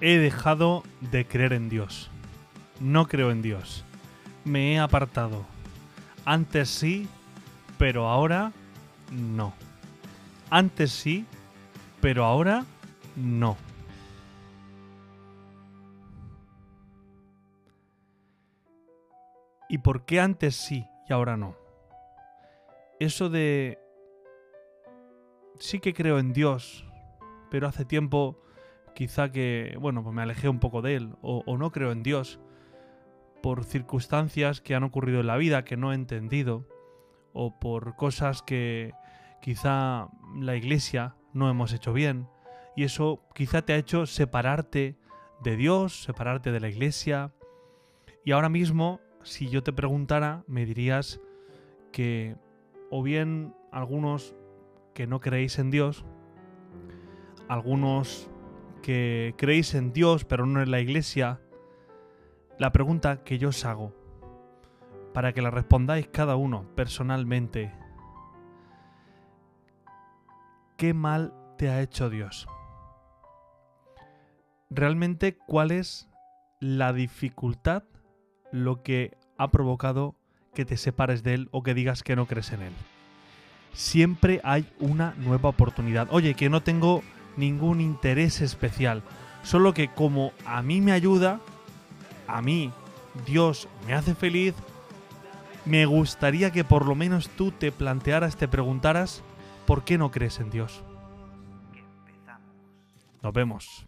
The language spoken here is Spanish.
He dejado de creer en Dios. No creo en Dios. Me he apartado. Antes sí, pero ahora no. Antes sí, pero ahora no. ¿Y por qué antes sí y ahora no? Eso de... Sí que creo en Dios, pero hace tiempo quizá que, bueno, pues me alejé un poco de Él, o, o no creo en Dios, por circunstancias que han ocurrido en la vida que no he entendido, o por cosas que quizá la iglesia no hemos hecho bien, y eso quizá te ha hecho separarte de Dios, separarte de la iglesia, y ahora mismo si yo te preguntara, me dirías que o bien algunos que no creéis en Dios, algunos que creéis en Dios pero no en la iglesia, la pregunta que yo os hago, para que la respondáis cada uno personalmente, ¿qué mal te ha hecho Dios? Realmente, ¿cuál es la dificultad lo que ha provocado que te separes de él o que digas que no crees en él. Siempre hay una nueva oportunidad. Oye, que no tengo ningún interés especial. Solo que como a mí me ayuda, a mí Dios me hace feliz, me gustaría que por lo menos tú te plantearas, te preguntaras, ¿por qué no crees en Dios? Nos vemos.